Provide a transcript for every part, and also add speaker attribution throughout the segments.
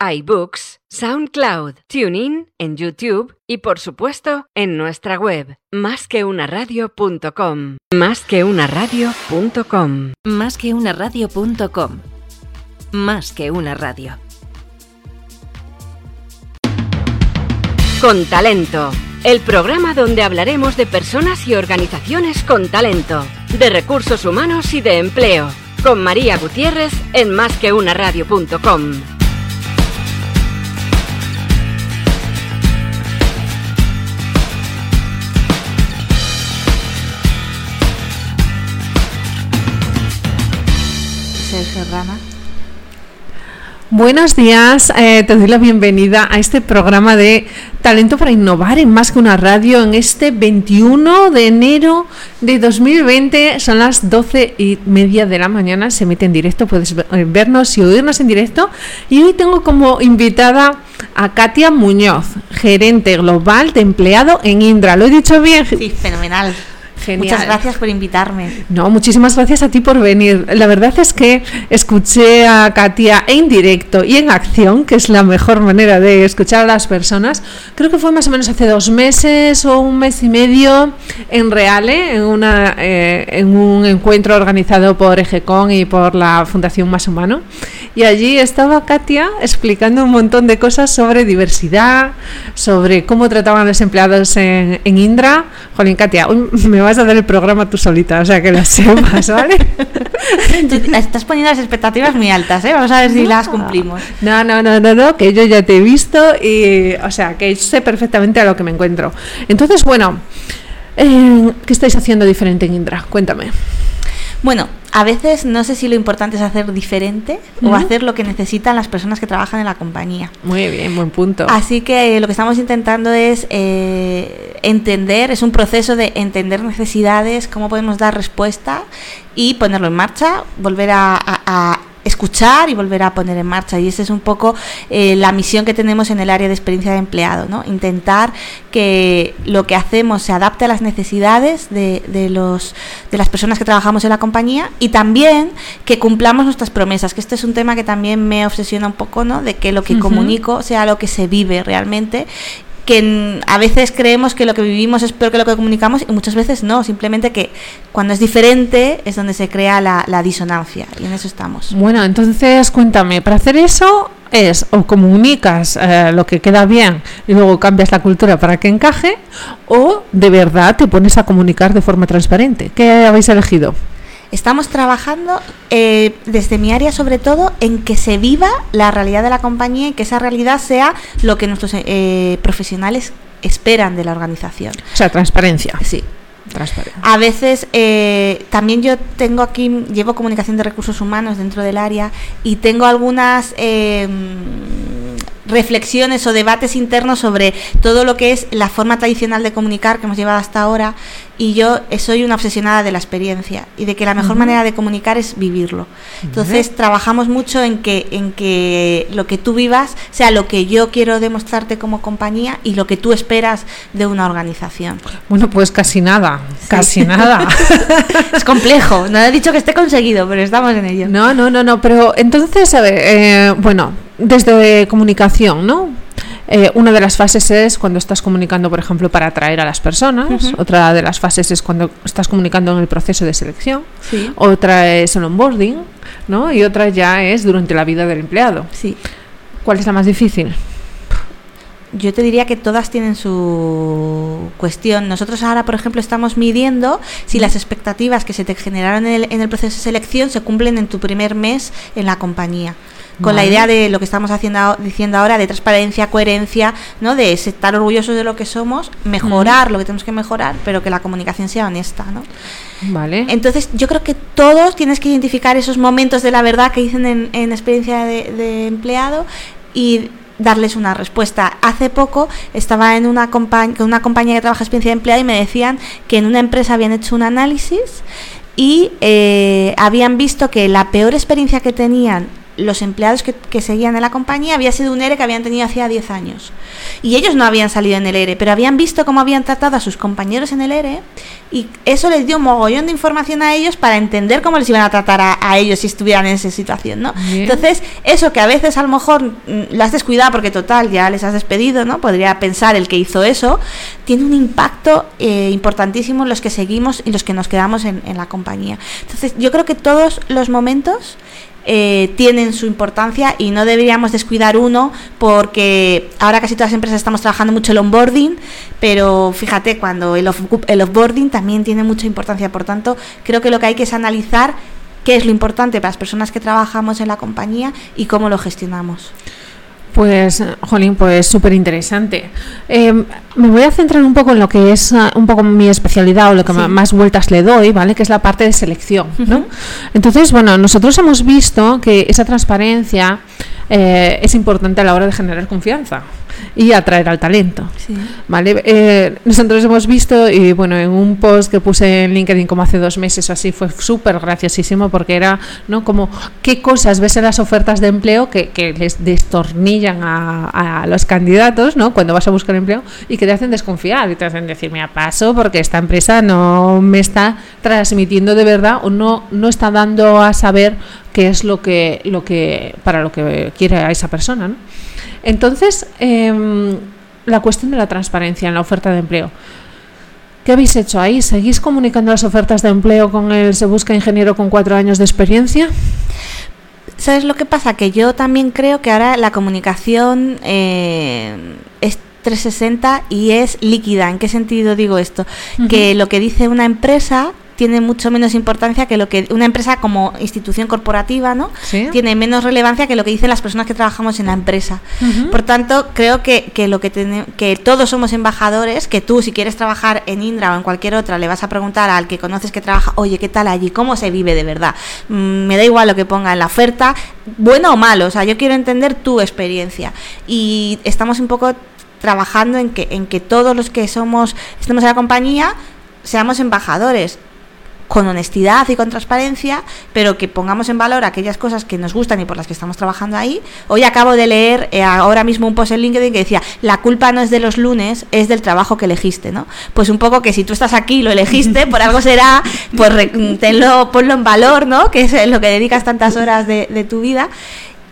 Speaker 1: iBooks, SoundCloud, TuneIn, en YouTube y por supuesto en nuestra web másqueunaradio.com. Másqueunaradio.com.
Speaker 2: Másqueunaradio.com. Más que una radio.
Speaker 1: Con talento. El programa donde hablaremos de personas y organizaciones con talento, de recursos humanos y de empleo. Con María Gutiérrez en másqueunaradio.com.
Speaker 3: Sergio
Speaker 4: Buenos días, eh, te doy la bienvenida a este programa de Talento para Innovar en Más que una Radio en este 21 de enero de 2020. Son las 12 y media de la mañana, se emite en directo, puedes eh, vernos y oírnos en directo. Y hoy tengo como invitada a Katia Muñoz, gerente global de empleado en Indra. ¿Lo he dicho bien?
Speaker 3: Sí, fenomenal.
Speaker 4: Genial.
Speaker 3: Muchas gracias por invitarme.
Speaker 4: No, muchísimas gracias a ti por venir. La verdad es que escuché a Katia en directo y en acción, que es la mejor manera de escuchar a las personas. Creo que fue más o menos hace dos meses o un mes y medio en Reale, en, una, eh, en un encuentro organizado por EGECON y por la Fundación Más Humano. Y allí estaba Katia explicando un montón de cosas sobre diversidad, sobre cómo trataban a los empleados en, en Indra. Jolín, Katia, hoy me vas a dar el programa tú solita, o sea que lo sepas, ¿vale?
Speaker 3: Estás poniendo las expectativas muy altas, ¿eh? Vamos a ver si las cumplimos.
Speaker 4: No, no, no, no, no, que yo ya te he visto y, o sea, que sé perfectamente a lo que me encuentro. Entonces, bueno, eh, ¿qué estáis haciendo diferente en Indra? Cuéntame.
Speaker 3: Bueno, a veces no sé si lo importante es hacer diferente o hacer lo que necesitan las personas que trabajan en la compañía.
Speaker 4: Muy bien, buen punto.
Speaker 3: Así que eh, lo que estamos intentando es eh, entender, es un proceso de entender necesidades, cómo podemos dar respuesta y ponerlo en marcha, volver a, a- a escuchar y volver a poner en marcha. Y esa es un poco eh, la misión que tenemos en el área de experiencia de empleado, ¿no? Intentar que lo que hacemos se adapte a las necesidades de, de los, de las personas que trabajamos en la compañía y también que cumplamos nuestras promesas, que este es un tema que también me obsesiona un poco, ¿no? De que lo que comunico sea lo que se vive realmente que a veces creemos que lo que vivimos es peor que lo que comunicamos y muchas veces no, simplemente que cuando es diferente es donde se crea la, la disonancia y en eso estamos.
Speaker 4: Bueno, entonces cuéntame, para hacer eso es o comunicas eh, lo que queda bien y luego cambias la cultura para que encaje o de verdad te pones a comunicar de forma transparente. ¿Qué habéis elegido?
Speaker 3: Estamos trabajando eh, desde mi área sobre todo en que se viva la realidad de la compañía y que esa realidad sea lo que nuestros eh, profesionales esperan de la organización.
Speaker 4: O sea, transparencia.
Speaker 3: Sí,
Speaker 4: Transparencia.
Speaker 3: A veces eh, también yo tengo aquí, llevo comunicación de recursos humanos dentro del área y tengo algunas eh, reflexiones o debates internos sobre todo lo que es la forma tradicional de comunicar que hemos llevado hasta ahora y yo soy una obsesionada de la experiencia y de que la mejor manera de comunicar es vivirlo. Entonces trabajamos mucho en que, en que lo que tú vivas sea lo que yo quiero demostrarte como compañía y lo que tú esperas de una organización.
Speaker 4: Bueno, pues casi nada, casi nada.
Speaker 3: Es complejo, no he dicho que esté conseguido, pero estamos en ello.
Speaker 4: No, no, no, no, pero entonces, a ver, eh, bueno, desde comunicación, ¿no? Eh, una de las fases es cuando estás comunicando, por ejemplo, para atraer a las personas. Otra de las fases es cuando estás comunicando en el proceso de selección.
Speaker 3: Sí.
Speaker 4: Otra es el onboarding, ¿no? Y otra ya es durante la vida del empleado.
Speaker 3: Sí.
Speaker 4: ¿Cuál es la más difícil?
Speaker 3: Yo te diría que todas tienen su cuestión. Nosotros ahora, por ejemplo, estamos midiendo si las expectativas que se te generaron en el, en el proceso de selección se cumplen en tu primer mes en la compañía. Con la idea de lo que estamos haciendo, diciendo ahora, de transparencia, coherencia, ¿no? de estar orgullosos de lo que somos, mejorar lo que tenemos que mejorar, pero que la comunicación sea honesta. ¿no?
Speaker 4: Vale.
Speaker 3: Entonces, yo creo que todos tienes que identificar esos momentos de la verdad que dicen en, en experiencia de, de empleado y darles una respuesta. Hace poco estaba en una con una compañía que trabaja experiencia de empleado y me decían que en una empresa habían hecho un análisis y eh, habían visto que la peor experiencia que tenían los empleados que, que, seguían en la compañía había sido un ERE que habían tenido hacía 10 años. Y ellos no habían salido en el ERE, pero habían visto cómo habían tratado a sus compañeros en el ERE y eso les dio un mogollón de información a ellos para entender cómo les iban a tratar a, a ellos si estuvieran en esa situación, ¿no? Bien. Entonces, eso que a veces a lo mejor mm, lo has descuidado porque total, ya les has despedido, ¿no? Podría pensar el que hizo eso, tiene un impacto eh, importantísimo en los que seguimos y los que nos quedamos en, en la compañía. Entonces, yo creo que todos los momentos eh, tienen su importancia y no deberíamos descuidar uno porque ahora casi todas las empresas estamos trabajando mucho el onboarding, pero fíjate, cuando el, off el offboarding también tiene mucha importancia, por tanto, creo que lo que hay que es analizar qué es lo importante para las personas que trabajamos en la compañía y cómo lo gestionamos.
Speaker 4: Pues, Jolín, pues súper interesante. Eh, me voy a centrar un poco en lo que es uh, un poco mi especialidad o lo que sí. más vueltas le doy, ¿vale? Que es la parte de selección, uh -huh. ¿no? Entonces, bueno, nosotros hemos visto que esa transparencia eh, es importante a la hora de generar confianza y atraer al talento.
Speaker 3: Sí.
Speaker 4: ¿vale? Eh, nosotros hemos visto, y bueno, en un post que puse en LinkedIn como hace dos meses o así, fue súper graciosísimo porque era, ¿no? Como qué cosas ves en las ofertas de empleo que, que les destornillan a, a, los candidatos, ¿no? Cuando vas a buscar empleo y que te hacen desconfiar y te hacen decir, mira, paso porque esta empresa no me está transmitiendo de verdad o no, no está dando a saber qué es lo que, lo que, para lo que quiere a esa persona, ¿no? Entonces, eh, la cuestión de la transparencia en la oferta de empleo. ¿Qué habéis hecho ahí? ¿Seguís comunicando las ofertas de empleo con el Se Busca Ingeniero con cuatro años de experiencia?
Speaker 3: ¿Sabes lo que pasa? Que yo también creo que ahora la comunicación eh, es 360 y es líquida. ¿En qué sentido digo esto? Uh -huh. Que lo que dice una empresa tiene mucho menos importancia que lo que una empresa como institución corporativa, ¿no?
Speaker 4: ¿Sí?
Speaker 3: Tiene menos relevancia que lo que dicen las personas que trabajamos en la empresa. Uh -huh. Por tanto, creo que, que lo que ten, que todos somos embajadores, que tú si quieres trabajar en Indra o en cualquier otra le vas a preguntar al que conoces que trabaja, "Oye, ¿qué tal allí? ¿Cómo se vive de verdad?" Mm, me da igual lo que ponga en la oferta, bueno o malo, o sea, yo quiero entender tu experiencia. Y estamos un poco trabajando en que en que todos los que somos estemos en la compañía seamos embajadores con honestidad y con transparencia, pero que pongamos en valor aquellas cosas que nos gustan y por las que estamos trabajando ahí. Hoy acabo de leer eh, ahora mismo un post en LinkedIn que decía, la culpa no es de los lunes, es del trabajo que elegiste, ¿no? Pues un poco que si tú estás aquí lo elegiste, por algo será, pues tenlo, ponlo en valor, ¿no? Que es lo que dedicas tantas horas de, de tu vida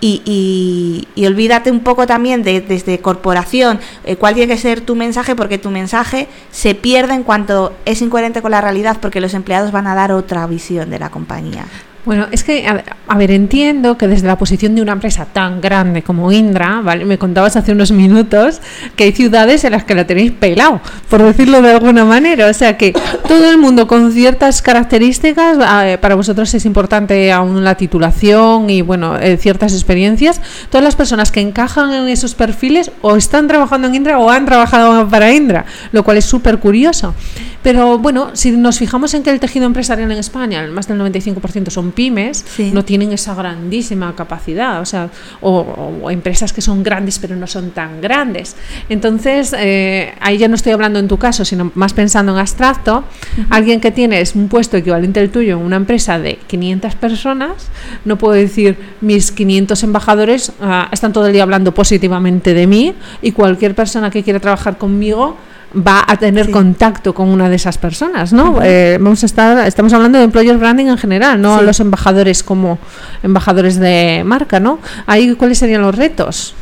Speaker 3: y, y, y, olvídate un poco también de desde corporación eh, cuál tiene que ser tu mensaje porque tu mensaje se pierde en cuanto es incoherente con la realidad porque los empleados van a dar otra visión de la compañía.
Speaker 4: Bueno, es que, a, ver, entiendo que desde la posición de una empresa tan grande como Indra, ¿vale? Me contabas hace unos minutos que hay ciudades en las que la tenéis pelado, por decirlo de alguna manera. O sea que todo el mundo con ciertas características, eh, para vosotros es importante aún la titulación y, bueno, eh, ciertas experiencias. Todas las personas que encajan en esos perfiles o están trabajando en Indra o han trabajado para Indra, lo cual es súper curioso. Pero bueno, si nos fijamos en que el tejido empresarial en España, el más del 95% son pymes,
Speaker 3: sí.
Speaker 4: no tienen esa grandísima capacidad, o sea, o, o, empresas que son grandes pero no son tan grandes. Entonces, eh, ahí ya no estoy hablando en tu caso, sino más pensando en abstracto, uh -huh. alguien que tiene un puesto equivalente al tuyo en una empresa de 500 personas, no puedo decir mis 500 embajadores uh, están todo el día hablando positivamente de mí y cualquier persona que quiera trabajar conmigo va a tener sí. contacto con una de esas personas, ¿no? Uh -huh. eh, vamos a estar, estamos hablando de employer branding en general, no sí. los embajadores como embajadores de marca, ¿no? Ahí cuáles serían los retos.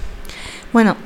Speaker 3: Bueno,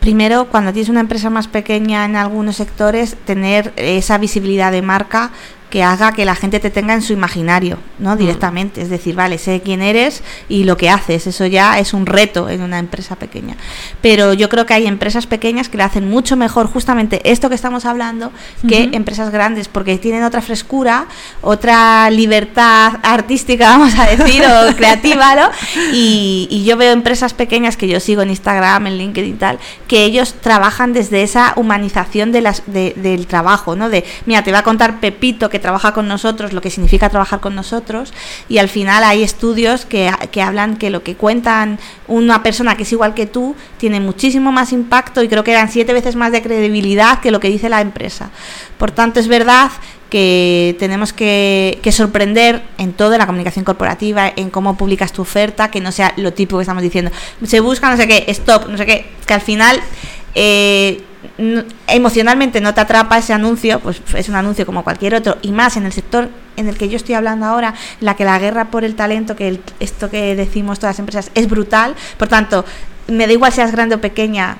Speaker 3: primero cuando tienes una empresa más pequeña en algunos sectores tener esa visibilidad de marca que haga que la gente te tenga en su imaginario, ¿no? Mm. Directamente, es decir, vale, sé quién eres y lo que haces, eso ya es un reto en una empresa pequeña. Pero yo creo que hay empresas pequeñas que le hacen mucho mejor justamente esto que estamos hablando que uh -huh. empresas grandes, porque tienen otra frescura, otra libertad artística, vamos a decir, o creativa, ¿no? Y, y yo veo empresas pequeñas que yo sigo en Instagram, en LinkedIn y tal, que ellos trabajan desde esa humanización de las, de, del trabajo, ¿no? De, mira, te va a contar Pepito que trabaja con nosotros, lo que significa trabajar con nosotros, y al final hay estudios que, que hablan que lo que cuentan una persona que es igual que tú tiene muchísimo más impacto y creo que eran siete veces más de credibilidad que lo que dice la empresa. Por tanto, es verdad que tenemos que, que sorprender en toda la comunicación corporativa, en cómo publicas tu oferta, que no sea lo típico que estamos diciendo. Se busca no sé qué, stop, no sé qué, que al final... Eh, emocionalmente no te atrapa ese anuncio, pues es un anuncio como cualquier otro, y más en el sector en el que yo estoy hablando ahora, la que la guerra por el talento, que esto que decimos todas las empresas, es brutal, por tanto, me da igual seas grande o pequeña,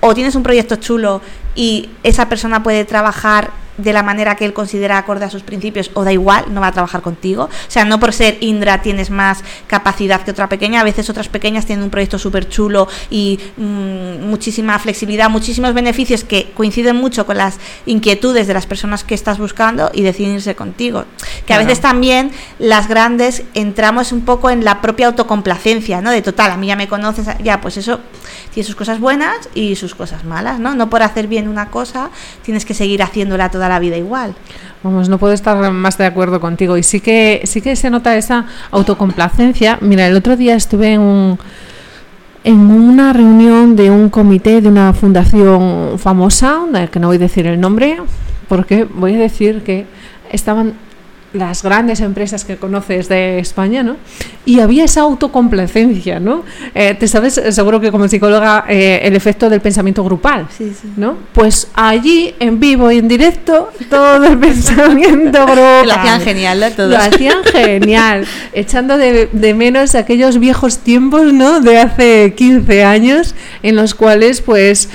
Speaker 3: o tienes un proyecto chulo y esa persona puede trabajar de la manera que él considera acorde a sus principios o da igual, no va a trabajar contigo. O sea, no por ser Indra tienes más capacidad que otra pequeña, a veces otras pequeñas tienen un proyecto súper chulo y mm, muchísima flexibilidad, muchísimos beneficios que coinciden mucho con las inquietudes de las personas que estás buscando y deciden irse contigo. Que a veces también las grandes entramos un poco en la propia autocomplacencia, ¿no? De total, a mí ya me conoces, ya, pues eso tiene sus cosas buenas y sus cosas malas, ¿no? No por hacer bien una cosa tienes que seguir haciéndola toda la vida igual.
Speaker 4: Vamos, no puedo estar más de acuerdo contigo. Y sí que, sí que se nota esa autocomplacencia. Mira, el otro día estuve en un en una reunión de un comité de una fundación famosa, que no voy a decir el nombre, porque voy a decir que estaban las grandes empresas que conoces de España, ¿no? Y había esa autocomplacencia, ¿no? Eh, te sabes, seguro que como psicóloga, eh, el efecto del pensamiento grupal,
Speaker 3: sí, sí.
Speaker 4: ¿no? Pues allí, en vivo y en directo, todo el pensamiento grupal.
Speaker 3: Lo hacían genial, ¿no? Todos.
Speaker 4: Lo hacían genial, echando de, de, menos aquellos viejos tiempos, ¿no? De hace 15 años, en los cuales, pues,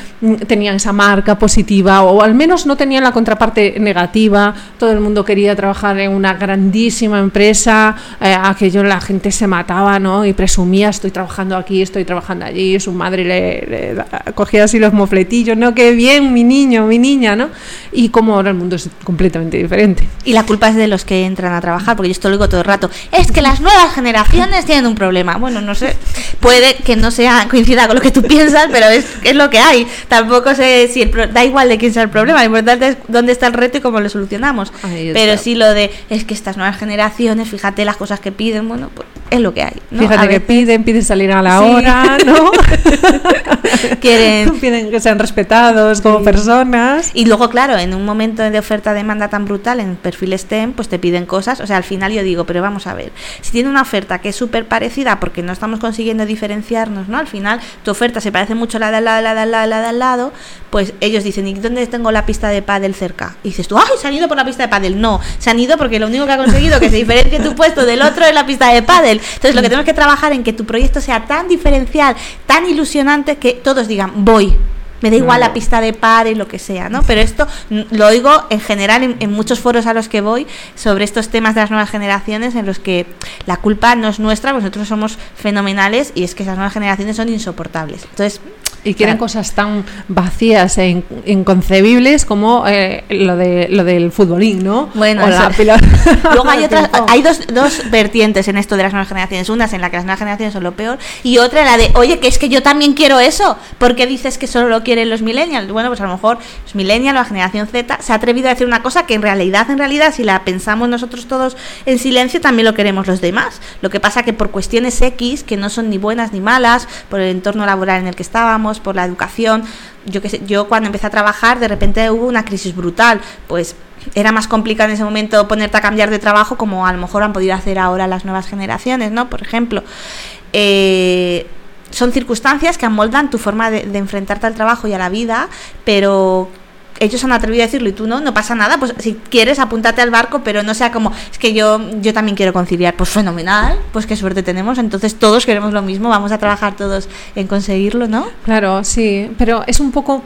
Speaker 4: tenían esa marca positiva, o al menos no tenían la contraparte negativa, todo el mundo quería trabajar en una grandísima empresa, eh, aquello la gente se mataba, ¿no? Y presumía, estoy trabajando aquí, estoy trabajando allí, su madre le, le cogía así los mofletillos, ¿no? Qué bien, mi niño, mi niña, ¿no? Y como ahora el mundo es completamente diferente.
Speaker 3: Y la culpa es de los que entran a trabajar, porque yo esto lo digo todo el rato, es que las nuevas generaciones tienen un problema. Bueno, no sé, puede que no sea coincida con lo que tú piensas, pero es, es lo que hay. Tampoco sé si el da igual de quién sea el problema, lo importante es dónde está el reto y cómo lo solucionamos. Pero sí lo de es que estas nuevas generaciones, fíjate las cosas que piden, bueno, pues es lo que hay. ¿no?
Speaker 4: Fíjate que piden, piden salir a la sí. hora, ¿no?
Speaker 3: Quieren
Speaker 4: piden que sean respetados como personas.
Speaker 3: Y luego, claro, en un momento de oferta-demanda tan brutal en perfil STEM, pues te piden cosas. O sea, al final yo digo, pero vamos a ver, si tiene una oferta que es súper parecida porque no estamos consiguiendo diferenciarnos, ¿no? Al final tu oferta se parece mucho a la de al lado, la de al lado, la de al lado, pues ellos dicen, ¿y dónde tengo la pista de pádel cerca? Y dices tú, ¡ay, se han ido por la pista de pádel! No, se han ido porque lo único que ha conseguido que se diferencie tu puesto del otro es la pista de pádel. Entonces lo que tenemos que trabajar en que tu proyecto sea tan diferencial, tan ilusionante que todos digan, voy. Me da igual la pista de pádel, lo que sea, ¿no? Pero esto lo oigo en general en, en, muchos foros a los que voy sobre estos temas de las nuevas generaciones en los que la culpa no es nuestra, nosotros somos fenomenales y es que esas nuevas generaciones son insoportables. Entonces,
Speaker 4: y quieren claro. cosas tan vacías e in, inconcebibles como eh, lo de lo del futbolín, ¿no?
Speaker 3: Bueno,
Speaker 4: o la
Speaker 3: luego hay otras, hay dos, dos vertientes en esto de las nuevas generaciones. Una es en la que las nuevas generaciones son lo peor y otra en la de, oye, que es que yo también quiero eso. ¿Por qué dices que solo lo quieren los millennials? Bueno, pues a lo mejor los millennials, la generación Z, se ha atrevido a decir una cosa que en realidad, en realidad, si la pensamos nosotros todos en silencio, también lo queremos los demás. Lo que pasa que por cuestiones X, que no son ni buenas ni malas, por el entorno laboral en el que estábamos, por la educación. Yo que sé, yo cuando empecé a trabajar, de repente hubo una crisis brutal, pues era más complicado en ese momento ponerte a cambiar de trabajo como a lo mejor han podido hacer ahora las nuevas generaciones, ¿no? Por ejemplo, eh, son circunstancias que amoldan tu forma de, de enfrentarte al trabajo y a la vida, pero ellos han atrevido a decirlo y tú no, no pasa nada, pues si quieres apúntate al barco, pero no sea como, es que yo, yo también quiero conciliar, pues fenomenal, pues qué suerte tenemos, entonces todos queremos lo mismo, vamos a trabajar todos en conseguirlo, ¿no?
Speaker 4: Claro, sí, pero es un poco...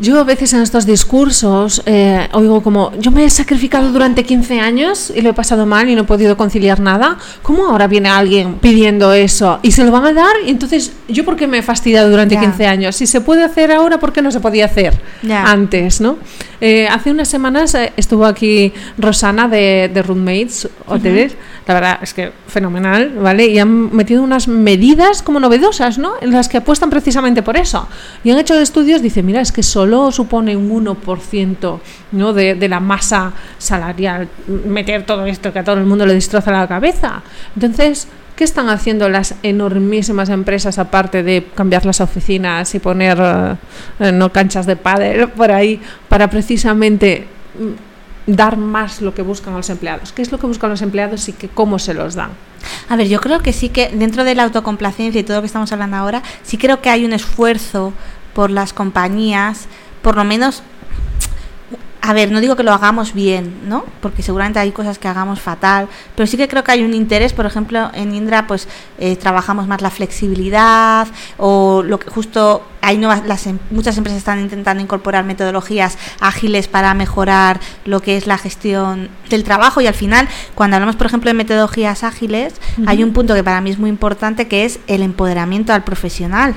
Speaker 4: Yo a veces en estos discursos eh, oigo como, yo me he sacrificado durante 15 años y lo he pasado mal y no he podido conciliar nada. ¿Cómo ahora viene alguien pidiendo eso y se lo van a dar? Y entonces, ¿yo por qué me he fastidiado durante yeah. 15 años? Si se puede hacer ahora, ¿por qué no se podía hacer yeah. antes? ¿no? Eh, hace unas semanas eh, estuvo aquí Rosana de, de Roommates Hoteles. Uh -huh. La verdad es que fenomenal, ¿vale? Y han metido unas medidas como novedosas, ¿no? En las que apuestan precisamente por eso. Y han hecho estudios, dice, mira, es que solo solo supone un 1% ¿no? de, de, la masa salarial meter todo esto que a todo el mundo le destroza la cabeza. Entonces, ¿qué están haciendo las enormísimas empresas aparte de cambiar las oficinas y poner uh, no canchas de pádel por ahí para precisamente dar más lo que buscan los empleados. ¿Qué es lo que buscan los empleados y que, cómo se los dan?
Speaker 3: A ver, yo creo que sí que dentro de la autocomplacencia y todo lo que estamos hablando ahora, sí creo que hay un esfuerzo por las compañías, por lo menos a ver, no digo que lo hagamos bien, ¿no? Porque seguramente hay cosas que hagamos fatal, pero sí que creo que hay un interés, por ejemplo, en Indra pues eh, trabajamos más la flexibilidad o lo que justo hay nuevas, las, em, muchas empresas están intentando incorporar metodologías ágiles para mejorar lo que es la gestión del trabajo y al final, cuando hablamos, por ejemplo, de metodologías ágiles, hay un punto que para mí es muy importante que es el empoderamiento al profesional,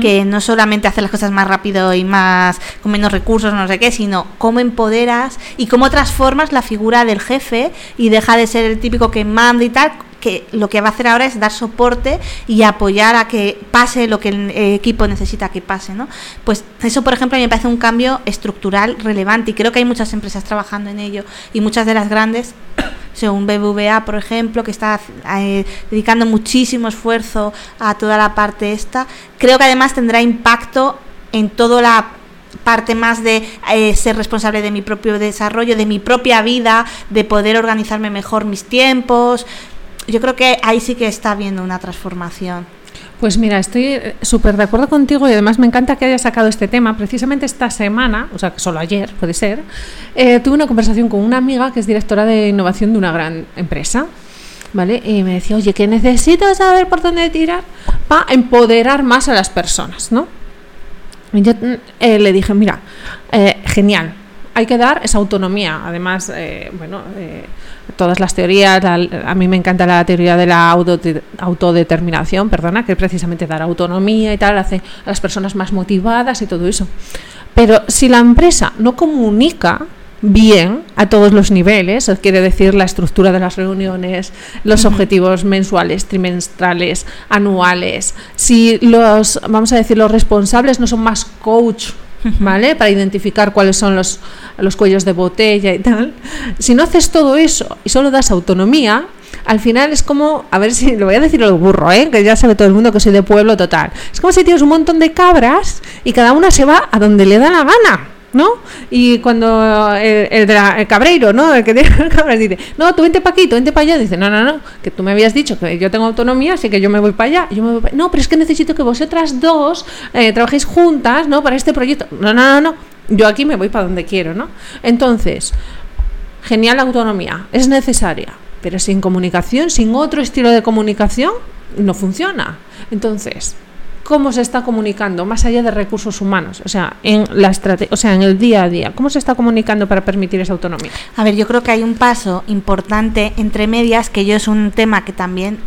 Speaker 3: que no solamente hace las cosas más rápido y más con menos recursos, no sé qué, sino cómo empoderas y cómo transformas la figura del jefe y deja de ser el típico que manda y tal que lo que va a hacer ahora es dar soporte y apoyar a que pase lo que el equipo necesita que pase, ¿no? Pues eso, por ejemplo, a mí me parece un cambio estructural relevante y creo que hay muchas empresas trabajando en ello y muchas de las grandes según BBVA, por ejemplo, que está eh, dedicando muchísimo esfuerzo a toda la parte esta. Creo que además tendrá impacto en toda la parte más de eh, ser responsable de mi propio desarrollo, de mi propia vida, de poder organizarme mejor mis tiempos, yo creo que ahí sí que está habiendo una transformación.
Speaker 4: Pues mira, estoy eh, súper de acuerdo contigo y además me encanta que hayas sacado este tema. Precisamente esta semana, o sea, solo ayer puede ser, eh, tuve una conversación con una amiga que es directora de innovación de una gran empresa. ¿Vale? Y me decía, oye, que necesito saber por dónde tirar para empoderar más a las personas, ¿no? Y yo eh, le dije, mira, genial, hay que dar esa autonomía. Además, bueno, todas las teorías, a mí me encanta la teoría de la autodeterminación, perdona, que es precisamente dar autonomía y tal, hace a las personas más motivadas y todo eso. Pero si la empresa no comunica bien a todos los niveles, quiere decir la estructura de las reuniones, los objetivos mensuales, trimestrales, anuales, si los, vamos a decir, los responsables no son más coach ¿vale? Para identificar cuáles son los, los cuellos de botella y tal. Si no haces todo eso y solo das autonomía, al final es como, a ver si lo voy a decir el burro, ¿eh? que ya sabe todo el mundo que soy de pueblo total. Es como si tienes un montón de cabras y cada una se va a donde le da la gana. ¿No? Y cuando el, el, cabreiro, ¿no? El que tiene cabras dice, no, tú vente para aquí, tú vente para allá. Dice, no, no, no, que tú me habías dicho que yo tengo autonomía, así que yo me voy para allá. Yo me voy No, pero es que necesito que vosotras dos eh, trabajéis juntas, ¿no? Para este proyecto. No, no, no, no. Yo aquí me voy para donde quiero, ¿no? Entonces, genial la autonomía, es necesaria, pero sin comunicación, sin otro estilo de comunicación, no funciona. Entonces, cómo se está comunicando más allá de recursos humanos, o sea, en la o sea, en el día a día, cómo se está comunicando para permitir esa autonomía.
Speaker 3: A ver, yo creo que hay un paso importante entre medias que yo es un tema que también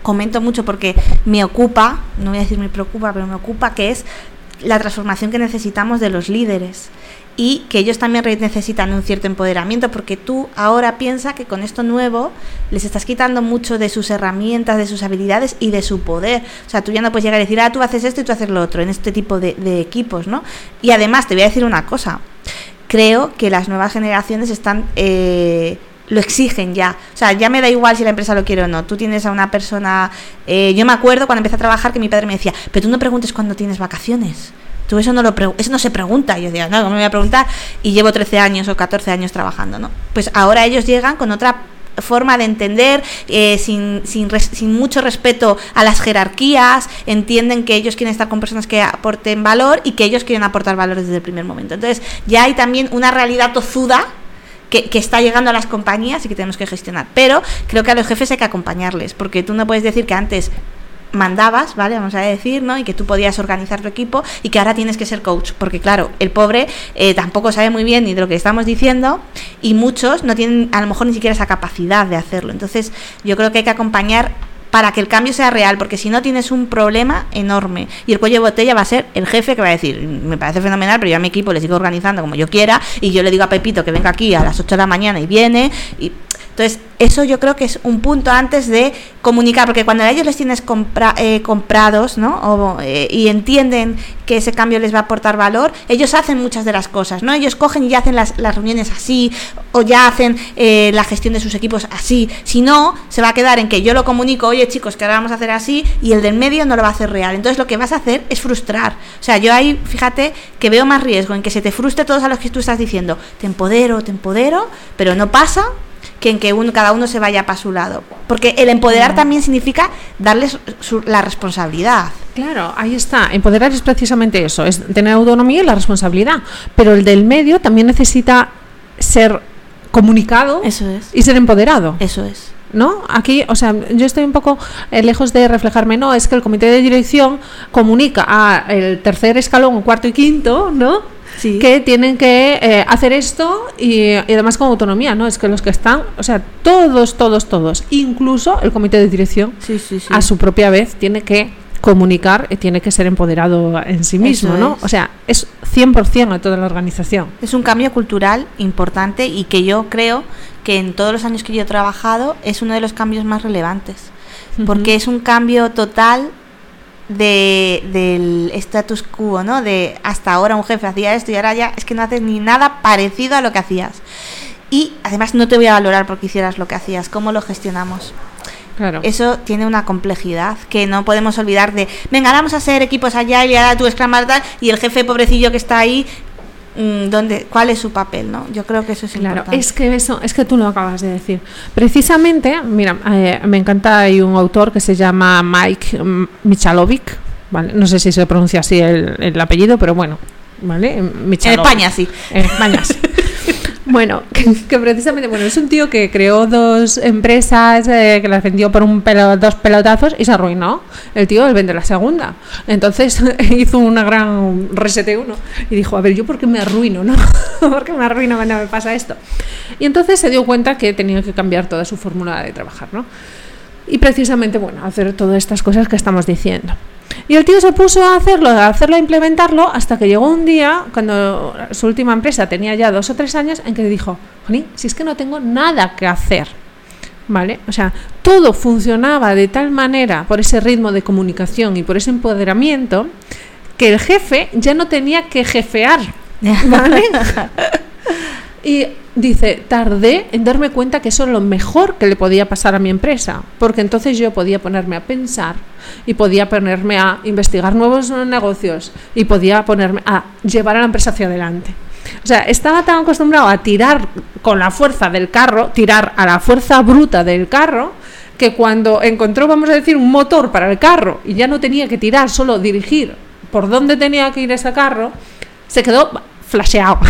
Speaker 3: comento mucho porque me ocupa, no voy a decir me preocupa, pero me ocupa que es la transformación que necesitamos de los líderes y que ellos también necesitan un cierto empoderamiento porque tú ahora piensas que con esto nuevo les estás quitando mucho de sus herramientas, de sus habilidades y de su poder. O sea, tú ya no puedes llegar a decir, ah, tú haces esto y tú haces lo otro en este tipo de, equipos, ¿no? Y además te voy a decir una cosa, creo que las nuevas generaciones están... Eh, lo exigen ya. O sea, ya me da igual si la empresa lo quiere o no. Tú tienes a una persona... Eh, yo me acuerdo cuando empecé a trabajar que mi padre me decía, pero tú no preguntes cuándo tienes vacaciones eso no, lo eso no se pregunta. yo decía, no, no me voy a preguntar. Y llevo 13 años o 14 años trabajando, ¿no? Pues ahora ellos llegan con otra forma de entender, eh, sin, sin, sin, mucho respeto a las jerarquías, entienden que ellos quieren estar con personas que aporten valor y que ellos quieren aportar valor desde el primer momento. Entonces ya hay también una realidad tozuda que, que, está llegando a las compañías y que tenemos que gestionar. Pero creo que a los jefes hay que acompañarles, porque tú no puedes decir que antes mandabas, ¿vale? Vamos a decir, ¿no? Y que tú podías organizar tu equipo y que ahora tienes que ser coach, porque claro, el pobre eh, tampoco sabe muy bien ni de lo que estamos diciendo y muchos no tienen a lo mejor ni siquiera esa capacidad de hacerlo. Entonces, yo creo que hay que acompañar para que el cambio sea real, porque si no tienes un problema enorme y el cuello de botella va a ser el jefe que va a decir, me parece fenomenal, pero yo a mi equipo le sigo organizando como yo quiera y yo le digo a Pepito que venga aquí a las 8 de la mañana y viene y entonces eso yo creo que es un punto antes de comunicar, porque cuando a ellos les tienes compra, eh, comprados, ¿no? O, eh, y entienden que ese cambio les va a aportar valor, ellos hacen muchas de las cosas, ¿no? Ellos cogen y ya hacen las, reuniones así, o ya hacen eh, la gestión de sus equipos así. Si no, se va a quedar en que yo lo comunico, oye chicos, que ahora vamos a hacer así, y el del medio no lo va a hacer real. Entonces lo que vas a hacer es frustrar. O sea, yo ahí, fíjate, que veo más riesgo en que se te frustre todos a los que tú estás diciendo, te empodero, te empodero, pero no pasa que en que uno, cada uno se vaya para su lado. Porque el empoderar también significa darles su- la responsabilidad.
Speaker 4: Claro, ahí está. Empoderar es precisamente eso, es tener autonomía y la responsabilidad. Pero el del medio también necesita ser comunicado
Speaker 3: Eso es.
Speaker 4: y ser empoderado.
Speaker 3: Eso es.
Speaker 4: ¿No? Aquí, o sea, yo estoy un poco eh, lejos de reflejarme, no, es que el comité de dirección comunica a el tercer escalón, cuarto y quinto, ¿no?
Speaker 3: Sí.
Speaker 4: Que tienen que eh, hacer esto y, y además con autonomía, ¿no? Es que los que están, o sea, todos, todos, todos, incluso el comité de dirección,
Speaker 3: Sí, sí, sí.
Speaker 4: a su propia vez tiene que comunicar y tiene que ser empoderado en sí mismo,
Speaker 3: Eso
Speaker 4: ¿no?
Speaker 3: es.
Speaker 4: O sea, es 100% a toda la organización.
Speaker 3: Es un cambio cultural importante y que yo creo que en todos los años que yo he trabajado es uno de los cambios más relevantes. Porque es un cambio total de, del status quo, ¿no? De hasta ahora un jefe hacía esto y ahora ya es que no haces ni nada parecido a lo que hacías. Y además no te voy a valorar porque hicieras lo que hacías, cómo lo gestionamos.
Speaker 4: Claro.
Speaker 3: Eso tiene una complejidad que no podemos olvidar de, venga, vamos a hacer equipos allá y ahora tú Scrum Master tal", y el jefe pobrecillo que está ahí, ¿dónde, ¿cuál es su papel? no Yo creo que eso es
Speaker 4: Claro,
Speaker 3: importante.
Speaker 4: es que eso, es que tú lo acabas de decir. Precisamente, mira, eh, me encanta, hay un autor que se llama Mike mm, Michalovic, ¿vale? No sé si se pronuncia así el, el apellido, pero bueno, ¿vale?
Speaker 3: En
Speaker 4: Michalovic.
Speaker 3: España sí.
Speaker 4: En España sí. Bueno, que, precisamente, bueno, es un tío que creó dos empresas, eh, que las vendió por un pelo, dos pelotazos y se arruinó. El tío, vende la segunda. Entonces hizo una gran resete uno y dijo, a ver, ¿yo por qué me arruino, no? ¿Por qué me arruino cuando me pasa esto? Y entonces se dio cuenta que tenía que cambiar toda su fórmula de trabajar, ¿no? Y precisamente, bueno, hacer todas estas cosas que estamos diciendo. Y el tío se puso a hacerlo, a hacerlo, a implementarlo, hasta que llegó un día, cuando su última empresa tenía ya dos o tres años, en que dijo, Jolín, si es que no tengo nada que hacer. ¿Vale? O sea, todo funcionaba de tal manera por ese ritmo de comunicación y por ese empoderamiento que el jefe ya no tenía que jefear. ¿Vale? Y dice, tardé en darme cuenta que eso es lo mejor que le podía pasar a mi empresa, porque entonces yo podía ponerme a pensar y podía ponerme a investigar nuevos negocios y podía ponerme a llevar a la empresa hacia adelante. O sea, estaba tan acostumbrado a tirar con la fuerza del carro, tirar a la fuerza bruta del carro, que cuando encontró, vamos a decir, un motor para el carro y ya no tenía que tirar, solo dirigir por dónde tenía que ir ese carro, se quedó flasheado.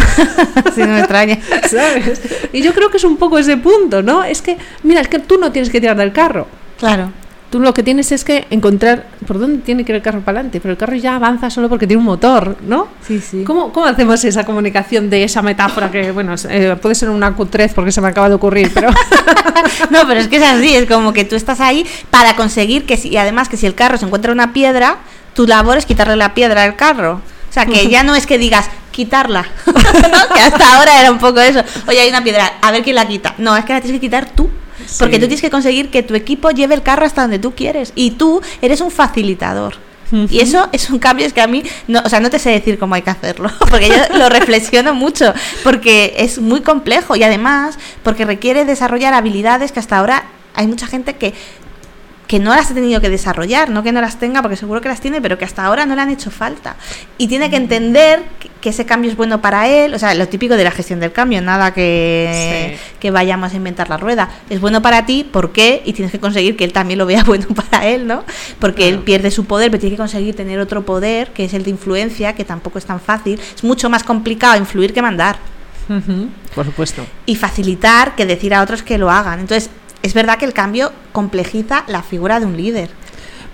Speaker 3: Sí, no me extraña.
Speaker 4: ¿Sabes? Y yo creo que es un poco ese punto, ¿no? Es que, mira, es que tú no tienes que tirar del carro.
Speaker 3: Claro.
Speaker 4: Tú lo que tienes es que encontrar por dónde tiene que ir el carro para adelante, pero el carro ya avanza solo porque tiene un motor, ¿no?
Speaker 3: Sí, sí.
Speaker 4: ¿Cómo, cómo hacemos esa comunicación de esa metáfora que, bueno, eh, puede ser una cutrez porque se me acaba de ocurrir, pero...
Speaker 3: No, pero es que es así, es como que tú estás ahí para conseguir que si, y además que si el carro se encuentra una piedra, tu labor es quitarle la piedra al carro. O sea, que ya no es que digas quitarla, ¿no? que hasta ahora era un poco eso. Oye, hay una piedra, a ver quién la quita. No, es que la tienes que quitar tú. Porque
Speaker 4: Sí.
Speaker 3: tú tienes que conseguir que tu equipo lleve el carro hasta donde tú quieres. Y tú eres un facilitador. Y eso es un cambio es que a mí, no, o sea, no te sé decir cómo hay que hacerlo, porque yo lo reflexiono mucho, porque es muy complejo y además porque requiere desarrollar habilidades que hasta ahora hay mucha gente que que no las ha tenido que desarrollar, no que no las tenga, porque seguro que las tiene, pero que hasta ahora no le han hecho falta. Y tiene que entender que- ese cambio es bueno para él, o sea, lo típico de la gestión del cambio, nada que,
Speaker 4: Sí.
Speaker 3: que vayamos a inventar la rueda. Es bueno para ti, ¿por qué? Y tienes que conseguir que él también lo vea bueno para él, ¿no? Porque él pierde su poder, pero tiene que conseguir tener otro poder, que es el de influencia, que tampoco es tan fácil. Es mucho más complicado influir que mandar
Speaker 4: Por supuesto.
Speaker 3: y facilitar que decir a otros que lo hagan. Entonces, es verdad que el cambio complejiza la figura de un líder.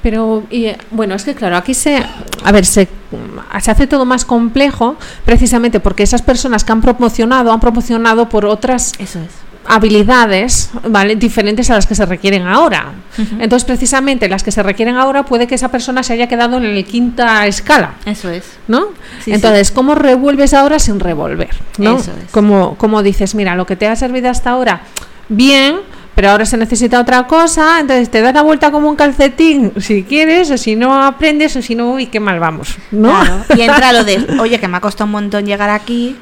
Speaker 4: Pero, y, eh, bueno, es que claro, aquí se, a ver, se, se hace todo más complejo precisamente porque esas personas que han promocionado, han promocionado por otras
Speaker 3: Eso es.
Speaker 4: habilidades, ¿vale? Diferentes a las que se requieren ahora. Entonces, precisamente las que se requieren ahora puede que esa persona se haya quedado en la quinta escala.
Speaker 3: Eso es.
Speaker 4: ¿no?
Speaker 3: Sí,
Speaker 4: Entonces, ¿cómo revuelves ahora sin revolver? ¿no?
Speaker 3: Eso es.
Speaker 4: Como, como dices, mira, lo que te ha servido hasta ahora, bien, pero ahora se necesita otra cosa, entonces te das la vuelta como un calcetín si quieres, o si no aprendes, o si no, uy, qué mal vamos, ¿no?
Speaker 3: Claro. Y entra lo de, oye, que me ha costado un montón llegar aquí,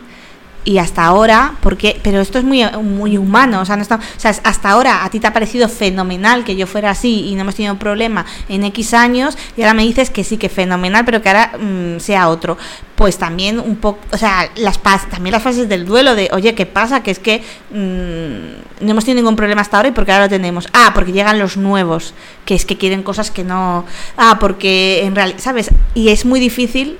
Speaker 3: y hasta ahora, porque, pero esto es muy, muy humano, o sea, no está, o sea, hasta ahora a ti te ha parecido fenomenal que yo fuera así y no hemos tenido problema en X años y ahora me dices que sí, que fenomenal, pero que ahora mm, sea otro. Pues también un poco, o sea, las también las fases del duelo de, oye, ¿qué pasa? Que es que mm, no hemos tenido ningún problema hasta ahora y porque ahora lo tenemos. Ah, porque llegan los nuevos, que es que quieren cosas que no. Ah, porque en realidad, ¿sabes? Y es muy difícil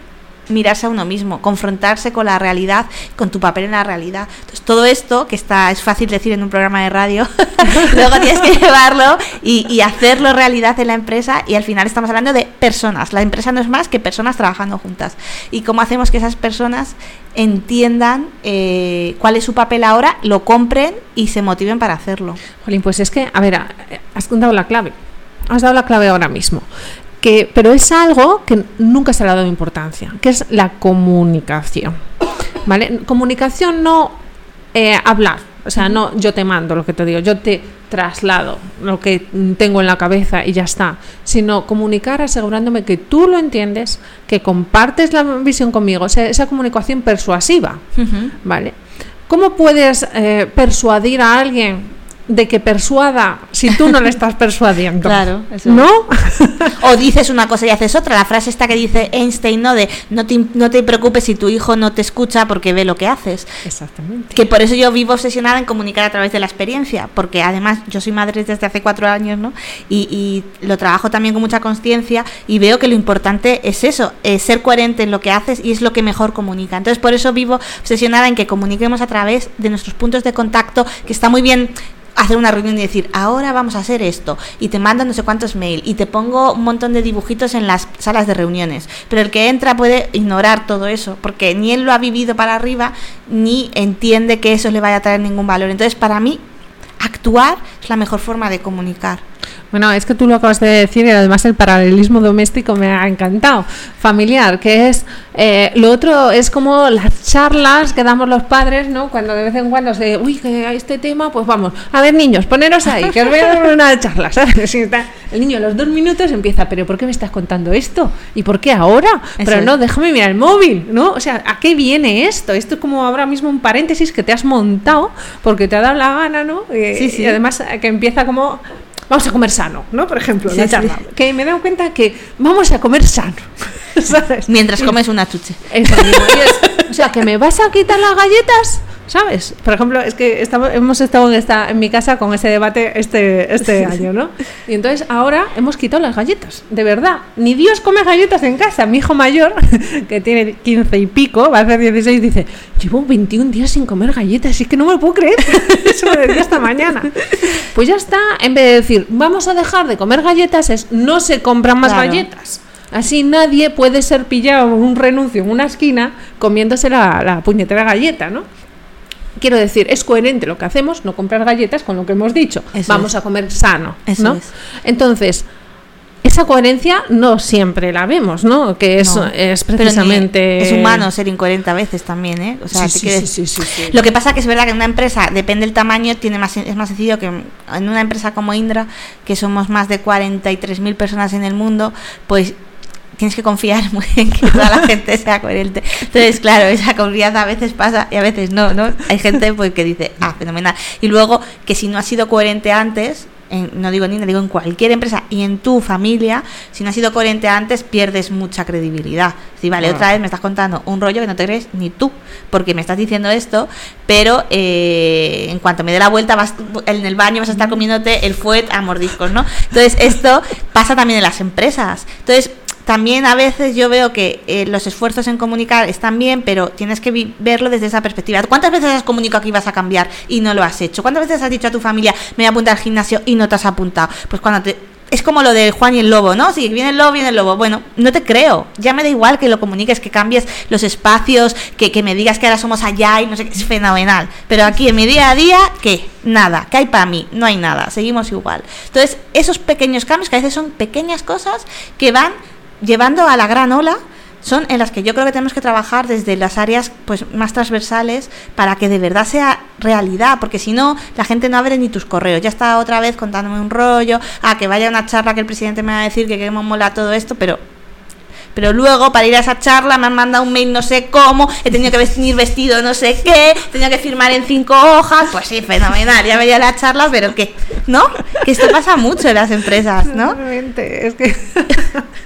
Speaker 3: mirarse a uno mismo, confrontarse con la realidad, con tu papel en la realidad. Entonces, todo esto, que está es fácil decir en un programa de radio, luego tienes que llevarlo y, hacerlo realidad en la empresa y al final estamos hablando de personas. La empresa no es más que personas trabajando juntas. Y cómo hacemos que esas personas entiendan eh, cuál es su papel ahora, lo compren y se motiven para hacerlo.
Speaker 4: Jolín, pues es que, a ver, has dado la clave. Has dado la clave ahora mismo pero es algo que nunca se le ha dado importancia, que es la comunicación. ¿Vale? Comunicación no eh, hablar, o sea, no yo te mando lo que te digo, yo te traslado lo que tengo en la cabeza y ya está, sino comunicar asegurándome que tú lo entiendes, que compartes la visión conmigo, o sea, esa comunicación persuasiva, ¿vale? ¿Cómo puedes eh, persuadir a alguien de que persuada si tú no le estás persuadiendo.
Speaker 3: Claro,
Speaker 4: ¿no?
Speaker 3: o dices una cosa y haces otra. La frase esta que dice Einstein, ¿no? De no te, no te preocupes si tu hijo no te escucha porque ve lo que haces.
Speaker 4: Exactamente.
Speaker 3: Que por eso yo vivo obsesionada en comunicar a través de la experiencia, porque además yo soy madre desde hace cuatro años, ¿no? Y, lo trabajo también con mucha conciencia y veo que lo importante es eso, es ser coherente en lo que haces y es lo que mejor comunica. Entonces por eso vivo obsesionada en que comuniquemos a través de nuestros puntos de contacto, que está muy bien hacer una reunión y decir, ahora vamos a hacer esto, y te mando no sé cuántos mail, y te pongo un montón de dibujitos en las salas de reuniones. Pero el que entra puede ignorar todo eso, porque ni él lo ha vivido para arriba, ni entiende que eso le vaya a traer ningún valor. Entonces, para mí, actuar es la mejor forma de comunicar.
Speaker 4: Bueno, es que tú lo acabas de decir y además el paralelismo doméstico me ha encantado. Familiar, que es eh, lo otro es como las charlas que damos los padres, ¿no? Cuando de vez en cuando se, uy, que hay este tema, pues vamos, a ver niños, poneros ahí, que os voy a dar una charla, ¿sabes? el niño a los dos minutos empieza, pero ¿por qué me estás contando esto? ¿Y por qué ahora? pero no, déjame mirar el móvil, ¿no? O sea, ¿a qué viene esto? Esto es como ahora mismo un paréntesis que te has montado porque te ha dado la gana, ¿no?
Speaker 3: Eh, sí, sí.
Speaker 4: Y además que empieza como vamos a comer sano, ¿no? Por ejemplo, la charla. Que me he dado cuenta que vamos a comer sano.
Speaker 3: ¿sabes? Mientras comes una chuche.
Speaker 4: o sea, que me vas a quitar las galletas ¿Sabes? Por ejemplo, es que estamos, hemos estado en, esta, en mi casa con ese debate este, este año, ¿no? Y entonces ahora hemos quitado las galletas, de verdad. Ni Dios come galletas en casa. Mi hijo mayor, que tiene 15 y pico, va a hacer 16, dice, llevo 21 días sin comer galletas, es que no me lo puedo creer. Eso me decía esta mañana. Pues ya está, en vez de decir, vamos a dejar de comer galletas, es no se compran más galletas. Así nadie puede ser pillado en un renuncio en una esquina comiéndose la, la puñetera galleta, ¿no? Quiero decir, es coherente lo que hacemos, no comprar galletas con lo que hemos dicho. Vamos a comer sano, ¿no? Entonces, esa coherencia no siempre la vemos, ¿no? Que es, es precisamente...
Speaker 3: Es humano ser incoherente a veces también, ¿eh? O sea, sí, sí, sí, Lo que pasa que es verdad que en una empresa, depende del tamaño, tiene más, es más sencillo que en una empresa como Indra, que somos más de 43.000 personas en el mundo, pues tienes que confiar en que toda la gente sea coherente. Entonces, claro, esa confianza a veces pasa y a veces no, ¿no? Hay gente pues que dice, ah, fenomenal. Y luego que si no has sido coherente antes, no digo ni digo en cualquier empresa y en tu familia, si no has sido coherente antes, pierdes mucha credibilidad. Si vale, otra vez me estás contando un rollo que no te crees ni tú, porque me estás diciendo esto, pero eh, en cuanto me dé la vuelta, vas en el baño vas a estar comiéndote el fuet a mordiscos, ¿no? Entonces, esto pasa también en las empresas. Entonces, también a veces yo veo que eh, los esfuerzos en comunicar están bien, pero tienes que verlo desde esa perspectiva. ¿Cuántas veces has comunicado que ibas a cambiar y no lo has hecho? ¿Cuántas veces has dicho a tu familia, me voy a apuntar al gimnasio y no te has apuntado? Pues cuando te, es como lo de Juan y el lobo, ¿no? Si viene el lobo, viene el lobo. Bueno, no te creo. Ya me da igual que lo comuniques, que cambies los espacios, que, que me digas que ahora somos allá y no sé qué. Es fenomenal. Pero aquí en mi día a día, ¿qué? Nada. ¿Qué hay para mí? No hay nada. Seguimos igual. Entonces, esos pequeños cambios, que a veces son pequeñas cosas que van llevando a la gran ola son en las que yo creo que tenemos que trabajar desde las áreas pues más transversales para que de verdad sea realidad, porque si no, la gente no abre ni tus correos. Ya está otra vez contándome un rollo, a que vaya una charla que el presidente me va a decir que cómo mola todo esto, pero pero luego para ir a esa charla me han mandado un mail no sé cómo, he tenido que vestir vestido no sé qué, he tenido que firmar en cinco hojas, pues sí, fenomenal, ya veía la charla, pero que, ¿no? Que esto pasa mucho en las empresas, ¿no?
Speaker 4: es que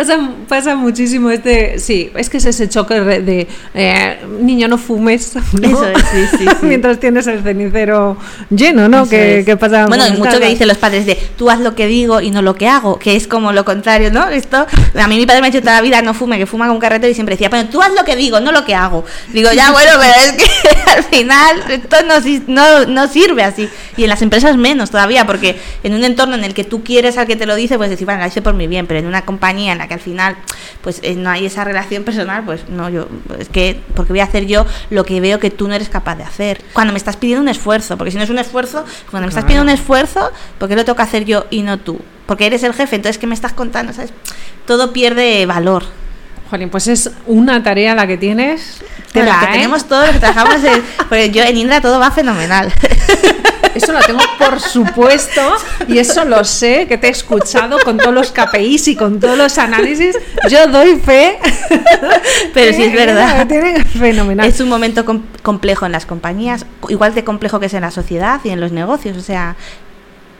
Speaker 4: Pasa, pasa muchísimo este, sí, es que es ese choque de, eh, niño no fumes,
Speaker 3: Eso es, sí, sí,
Speaker 4: mientras tienes el cenicero lleno, ¿no? Que, pasa
Speaker 3: bueno, hay mucho que dicen los padres de tú haz lo que digo y no lo que hago, que es como lo contrario, ¿no? Esto, a mí mi padre me ha dicho toda la vida no fume, que fuma con carrete y siempre decía, pero tú haz lo que digo, no lo que hago. Digo, ya bueno, pero es que al final esto no, no, sirve así. Y en las empresas menos todavía, porque en un entorno en el que tú quieres al que te lo dice, pues decir, bueno, lo hice por mi bien, pero en una compañía en la que al final pues eh, no hay esa relación personal, pues no, yo, es que, porque voy a hacer yo lo que veo que tú no eres capaz de hacer. Cuando me estás pidiendo un esfuerzo, porque si no es un esfuerzo, cuando me estás pidiendo un esfuerzo, ¿por qué lo tengo que hacer yo y no tú? Porque eres el jefe, entonces, ¿qué me estás contando? ¿Sabes? Todo pierde valor.
Speaker 4: Jolín, pues es una tarea la que tienes.
Speaker 3: que ¿eh? tenemos que trabajamos yo en Indra todo va fenomenal.
Speaker 4: Eso lo tengo por supuesto y eso lo sé, que te he escuchado con todos los KPIs y con todos los análisis. Yo doy fe.
Speaker 3: Pero sí es verdad.
Speaker 4: fenomenal.
Speaker 3: Es un momento complejo en las compañías, igual de complejo que es en la sociedad y en los negocios. O sea,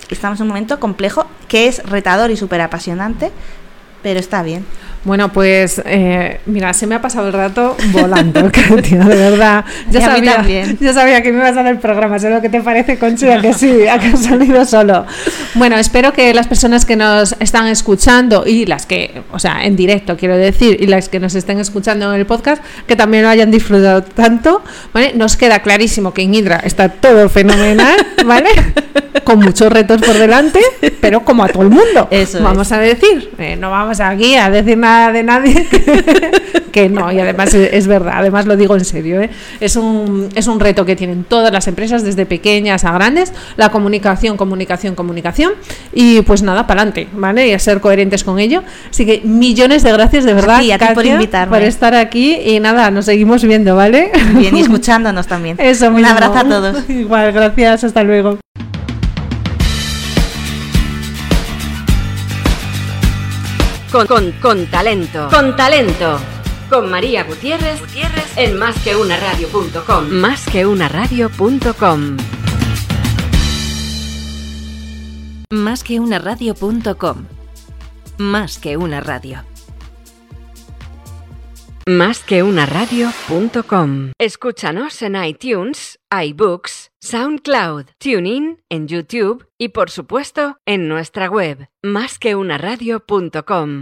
Speaker 3: estamos en un momento complejo que es retador y súper apasionante, pero está bien.
Speaker 4: Bueno, pues eh, mira, se me ha pasado el rato volando, de verdad. Ya, sabía, ya sabía que me ibas a dar el programa, sé lo que te parece, Conchita, que sí, ha salido solo. Bueno, espero que las personas que nos están escuchando y las que, o sea, en directo quiero decir, y las que nos estén escuchando en el podcast, que también lo hayan disfrutado tanto, ¿vale? Nos queda clarísimo que en Hydra está todo fenomenal, ¿vale? Con muchos retos por delante, pero como a todo el mundo. Eso vamos a decir, eh, no vamos aquí a decir nada de nadie que no, y además es, verdad, además lo digo en serio, ¿eh? es, un, es un reto que tienen todas las empresas, desde pequeñas a grandes, la comunicación, comunicación, comunicación, y pues nada, para adelante, ¿vale? Y a ser coherentes con ello. Así que millones de gracias de verdad,
Speaker 3: por invitarme.
Speaker 4: por estar aquí, y nada, nos seguimos viendo, ¿vale?
Speaker 3: Bien, y escuchándonos también.
Speaker 4: Eso,
Speaker 3: Un abrazo a todos.
Speaker 4: Igual, gracias, hasta luego.
Speaker 1: Con, con, con talento. Con talento. Con María Gutiérrez, Gutiérrez en másqueunaradio.com. Másqueunaradio.com.
Speaker 2: Másqueunaradio.com. Más que una radio.
Speaker 1: Más que una radio.com. Escúchanos en iTunes, iBooks, SoundCloud, TuneIn, en YouTube y por supuesto en nuestra web, másqueunaradio.com.